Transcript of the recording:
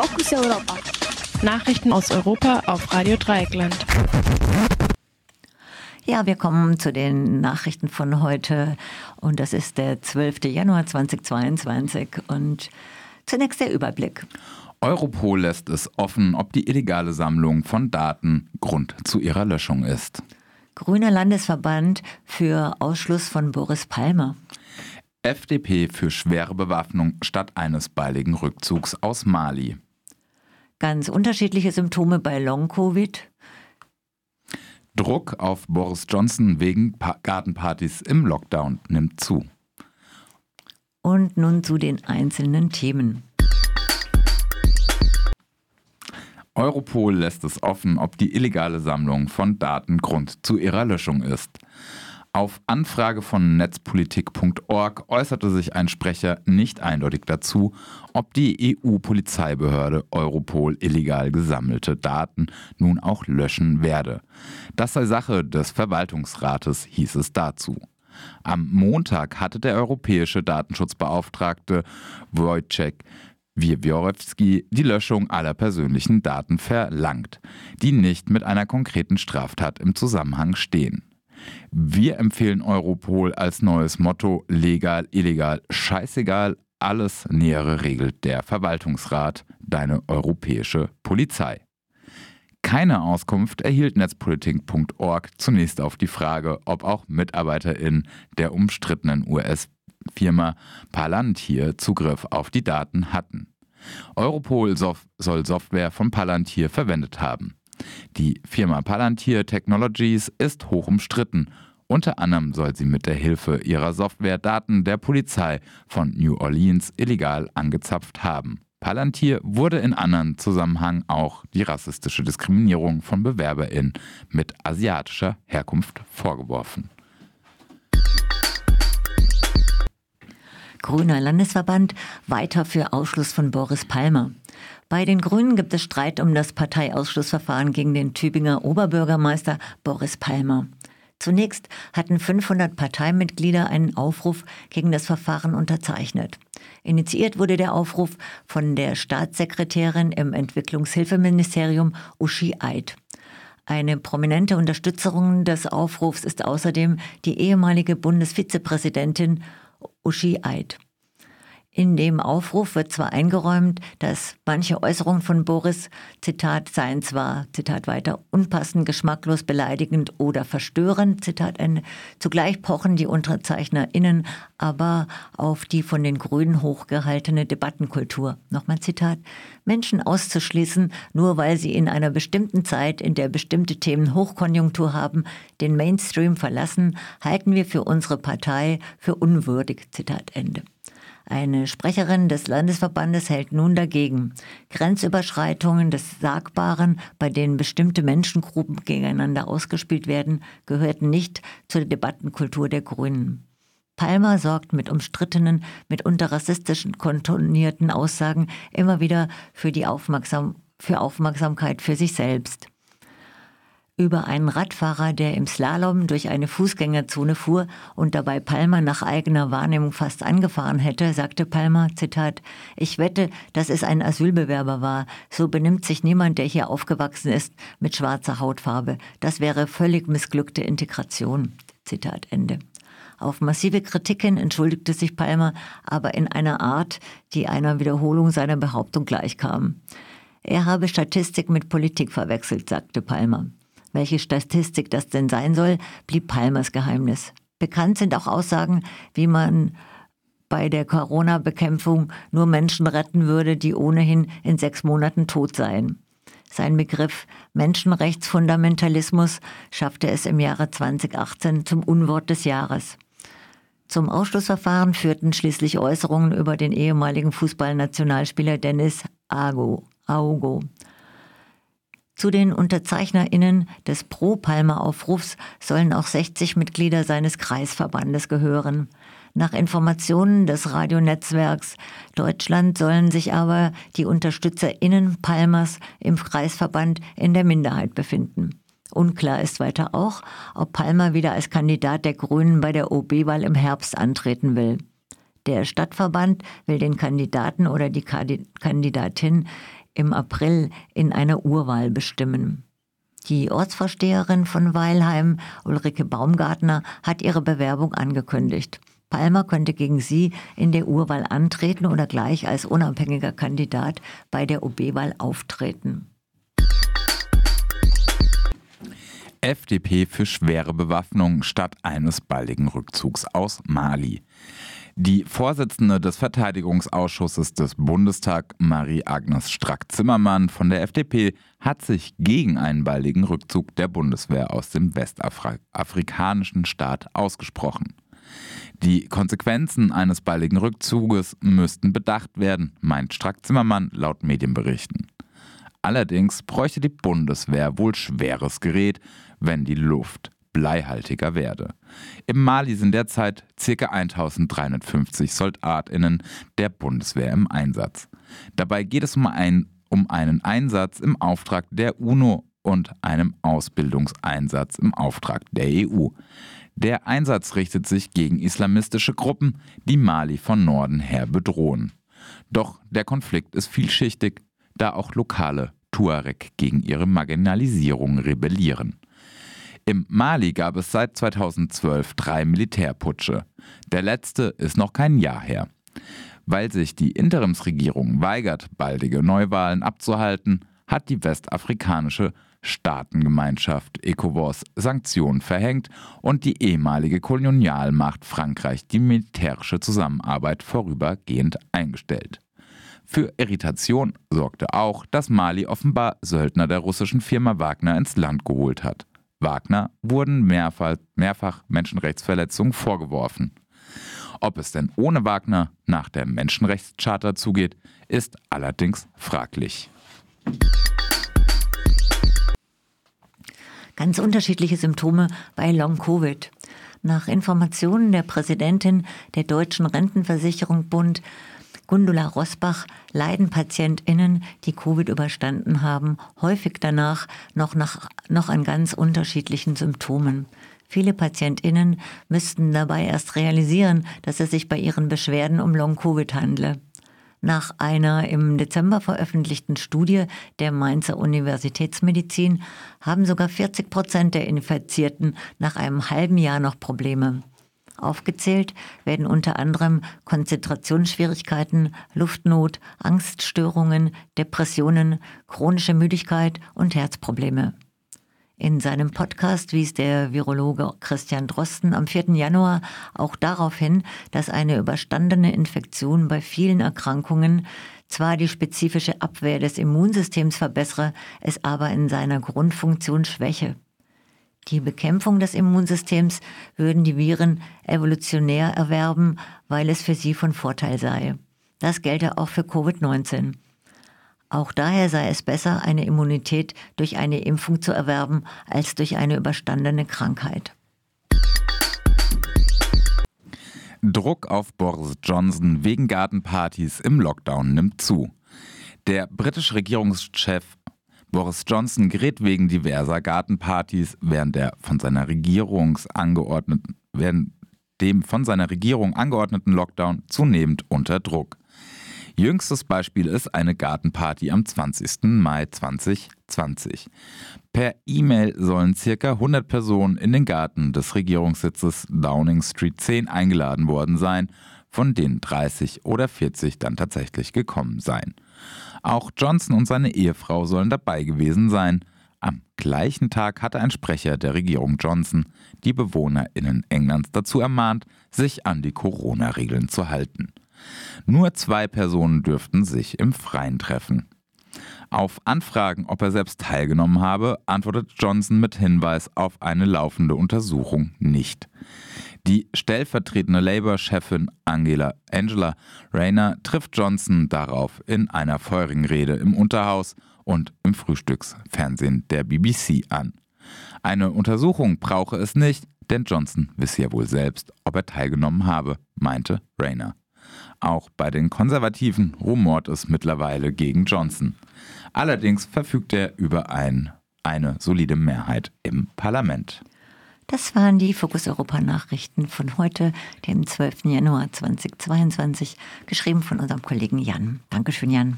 Fokus Europa. Nachrichten aus Europa auf Radio Dreieckland. Ja, wir kommen zu den Nachrichten von heute und das ist der 12. Januar 2022 und zunächst der Überblick. Europol lässt es offen, ob die illegale Sammlung von Daten Grund zu ihrer Löschung ist. Grüner Landesverband für Ausschluss von Boris Palmer. FDP für schwere Bewaffnung statt eines baldigen Rückzugs aus Mali. Ganz unterschiedliche Symptome bei Long-Covid. Druck auf Boris Johnson wegen pa Gartenpartys im Lockdown nimmt zu. Und nun zu den einzelnen Themen. Europol lässt es offen, ob die illegale Sammlung von Daten Grund zu ihrer Löschung ist. Auf Anfrage von netzpolitik.org äußerte sich ein Sprecher nicht eindeutig dazu, ob die EU-Polizeibehörde Europol illegal gesammelte Daten nun auch löschen werde. Das sei Sache des Verwaltungsrates, hieß es dazu. Am Montag hatte der europäische Datenschutzbeauftragte Wojciech Wiewiorewski die Löschung aller persönlichen Daten verlangt, die nicht mit einer konkreten Straftat im Zusammenhang stehen. Wir empfehlen Europol als neues Motto legal, illegal, scheißegal, alles Nähere regelt der Verwaltungsrat, deine europäische Polizei. Keine Auskunft erhielt netzpolitik.org zunächst auf die Frage, ob auch MitarbeiterInnen der umstrittenen US-Firma Palantir Zugriff auf die Daten hatten. Europol soll Software von Palantir verwendet haben. Die Firma Palantir Technologies ist hoch umstritten. Unter anderem soll sie mit der Hilfe ihrer Software Daten der Polizei von New Orleans illegal angezapft haben. Palantir wurde in anderen Zusammenhang auch die rassistische Diskriminierung von BewerberInnen mit asiatischer Herkunft vorgeworfen. Grüner Landesverband weiter für Ausschluss von Boris Palmer. Bei den Grünen gibt es Streit um das Parteiausschlussverfahren gegen den Tübinger Oberbürgermeister Boris Palmer. Zunächst hatten 500 Parteimitglieder einen Aufruf gegen das Verfahren unterzeichnet. Initiiert wurde der Aufruf von der Staatssekretärin im Entwicklungshilfeministerium Uschi Eid. Eine prominente Unterstützerin des Aufrufs ist außerdem die ehemalige Bundesvizepräsidentin Uschi Eid. In dem Aufruf wird zwar eingeräumt, dass manche Äußerungen von Boris, Zitat, seien zwar, Zitat weiter, unpassend, geschmacklos, beleidigend oder verstörend, Zitat Ende. Zugleich pochen die UnterzeichnerInnen aber auf die von den Grünen hochgehaltene Debattenkultur. Nochmal Zitat. Menschen auszuschließen, nur weil sie in einer bestimmten Zeit, in der bestimmte Themen Hochkonjunktur haben, den Mainstream verlassen, halten wir für unsere Partei für unwürdig. Zitat Ende. Eine Sprecherin des Landesverbandes hält nun dagegen. Grenzüberschreitungen des Sagbaren, bei denen bestimmte Menschengruppen gegeneinander ausgespielt werden, gehörten nicht zur Debattenkultur der Grünen. Palmer sorgt mit umstrittenen, mitunter rassistischen kontonierten Aussagen immer wieder für Aufmerksam für Aufmerksamkeit für sich selbst über einen Radfahrer, der im Slalom durch eine Fußgängerzone fuhr und dabei Palmer nach eigener Wahrnehmung fast angefahren hätte, sagte Palmer, Zitat, ich wette, dass es ein Asylbewerber war. So benimmt sich niemand, der hier aufgewachsen ist, mit schwarzer Hautfarbe. Das wäre völlig missglückte Integration. Zitat Ende. Auf massive Kritiken entschuldigte sich Palmer, aber in einer Art, die einer Wiederholung seiner Behauptung gleichkam. Er habe Statistik mit Politik verwechselt, sagte Palmer. Welche Statistik das denn sein soll, blieb Palmers Geheimnis. Bekannt sind auch Aussagen, wie man bei der Corona-Bekämpfung nur Menschen retten würde, die ohnehin in sechs Monaten tot seien. Sein Begriff Menschenrechtsfundamentalismus schaffte es im Jahre 2018 zum Unwort des Jahres. Zum Ausschlussverfahren führten schließlich Äußerungen über den ehemaligen Fußballnationalspieler Dennis Ago, Augo. Zu den UnterzeichnerInnen des Pro-Palmer-Aufrufs sollen auch 60 Mitglieder seines Kreisverbandes gehören. Nach Informationen des Radionetzwerks Deutschland sollen sich aber die UnterstützerInnen Palmers im Kreisverband in der Minderheit befinden. Unklar ist weiter auch, ob Palmer wieder als Kandidat der Grünen bei der OB-Wahl im Herbst antreten will. Der Stadtverband will den Kandidaten oder die Kandidatin im April in einer Urwahl bestimmen. Die Ortsvorsteherin von Weilheim, Ulrike Baumgartner, hat ihre Bewerbung angekündigt. Palmer könnte gegen sie in der Urwahl antreten oder gleich als unabhängiger Kandidat bei der OB-Wahl auftreten. FDP für schwere Bewaffnung statt eines baldigen Rückzugs aus Mali. Die Vorsitzende des Verteidigungsausschusses des Bundestags, Marie-Agnes Strack-Zimmermann von der FDP, hat sich gegen einen baldigen Rückzug der Bundeswehr aus dem westafrikanischen Staat ausgesprochen. Die Konsequenzen eines baldigen Rückzuges müssten bedacht werden, meint Strack-Zimmermann laut Medienberichten. Allerdings bräuchte die Bundeswehr wohl schweres Gerät, wenn die Luft bleihaltiger werde. Im Mali sind derzeit ca. 1350 SoldatInnen der Bundeswehr im Einsatz. Dabei geht es um, ein, um einen Einsatz im Auftrag der UNO und einem Ausbildungseinsatz im Auftrag der EU. Der Einsatz richtet sich gegen islamistische Gruppen, die Mali von Norden her bedrohen. Doch der Konflikt ist vielschichtig, da auch lokale Tuareg gegen ihre Marginalisierung rebellieren. Im Mali gab es seit 2012 drei Militärputsche. Der letzte ist noch kein Jahr her. Weil sich die Interimsregierung weigert, baldige Neuwahlen abzuhalten, hat die westafrikanische Staatengemeinschaft ECOWAS Sanktionen verhängt und die ehemalige Kolonialmacht Frankreich die militärische Zusammenarbeit vorübergehend eingestellt. Für Irritation sorgte auch, dass Mali offenbar Söldner der russischen Firma Wagner ins Land geholt hat. Wagner wurden mehrfach, mehrfach Menschenrechtsverletzungen vorgeworfen. Ob es denn ohne Wagner nach der Menschenrechtscharta zugeht, ist allerdings fraglich. Ganz unterschiedliche Symptome bei Long-Covid. Nach Informationen der Präsidentin der Deutschen Rentenversicherung Bund Gundula Rosbach leiden PatientInnen, die Covid überstanden haben, häufig danach noch, nach, noch an ganz unterschiedlichen Symptomen. Viele PatientInnen müssten dabei erst realisieren, dass es sich bei ihren Beschwerden um Long-Covid handle. Nach einer im Dezember veröffentlichten Studie der Mainzer Universitätsmedizin haben sogar 40 Prozent der Infizierten nach einem halben Jahr noch Probleme. Aufgezählt werden unter anderem Konzentrationsschwierigkeiten, Luftnot, Angststörungen, Depressionen, chronische Müdigkeit und Herzprobleme. In seinem Podcast wies der Virologe Christian Drosten am 4. Januar auch darauf hin, dass eine überstandene Infektion bei vielen Erkrankungen zwar die spezifische Abwehr des Immunsystems verbessere, es aber in seiner Grundfunktion schwäche. Die Bekämpfung des Immunsystems würden die Viren evolutionär erwerben, weil es für sie von Vorteil sei. Das gelte auch für Covid-19. Auch daher sei es besser, eine Immunität durch eine Impfung zu erwerben, als durch eine überstandene Krankheit. Druck auf Boris Johnson wegen Gartenpartys im Lockdown nimmt zu. Der britische Regierungschef Boris Johnson gerät wegen diverser Gartenpartys während der von seiner Regierung angeordneten, während dem von seiner Regierung angeordneten Lockdown zunehmend unter Druck. Jüngstes Beispiel ist eine Gartenparty am 20. Mai 2020. Per E-Mail sollen circa 100 Personen in den Garten des Regierungssitzes Downing Street 10 eingeladen worden sein, von denen 30 oder 40 dann tatsächlich gekommen seien. Auch Johnson und seine Ehefrau sollen dabei gewesen sein. Am gleichen Tag hatte ein Sprecher der Regierung Johnson die BewohnerInnen Englands dazu ermahnt, sich an die Corona-Regeln zu halten. Nur zwei Personen dürften sich im Freien treffen. Auf Anfragen, ob er selbst teilgenommen habe, antwortet Johnson mit Hinweis auf eine laufende Untersuchung nicht. Die stellvertretende Labour-Chefin Angela, Angela Rayner trifft Johnson darauf in einer feurigen Rede im Unterhaus und im Frühstücksfernsehen der BBC an. Eine Untersuchung brauche es nicht, denn Johnson wisse ja wohl selbst, ob er teilgenommen habe, meinte Rayner. Auch bei den Konservativen rumort es mittlerweile gegen Johnson. Allerdings verfügt er über ein, eine solide Mehrheit im Parlament. Das waren die Fokus Europa Nachrichten von heute, dem 12. Januar 2022, geschrieben von unserem Kollegen Jan. Dankeschön, Jan.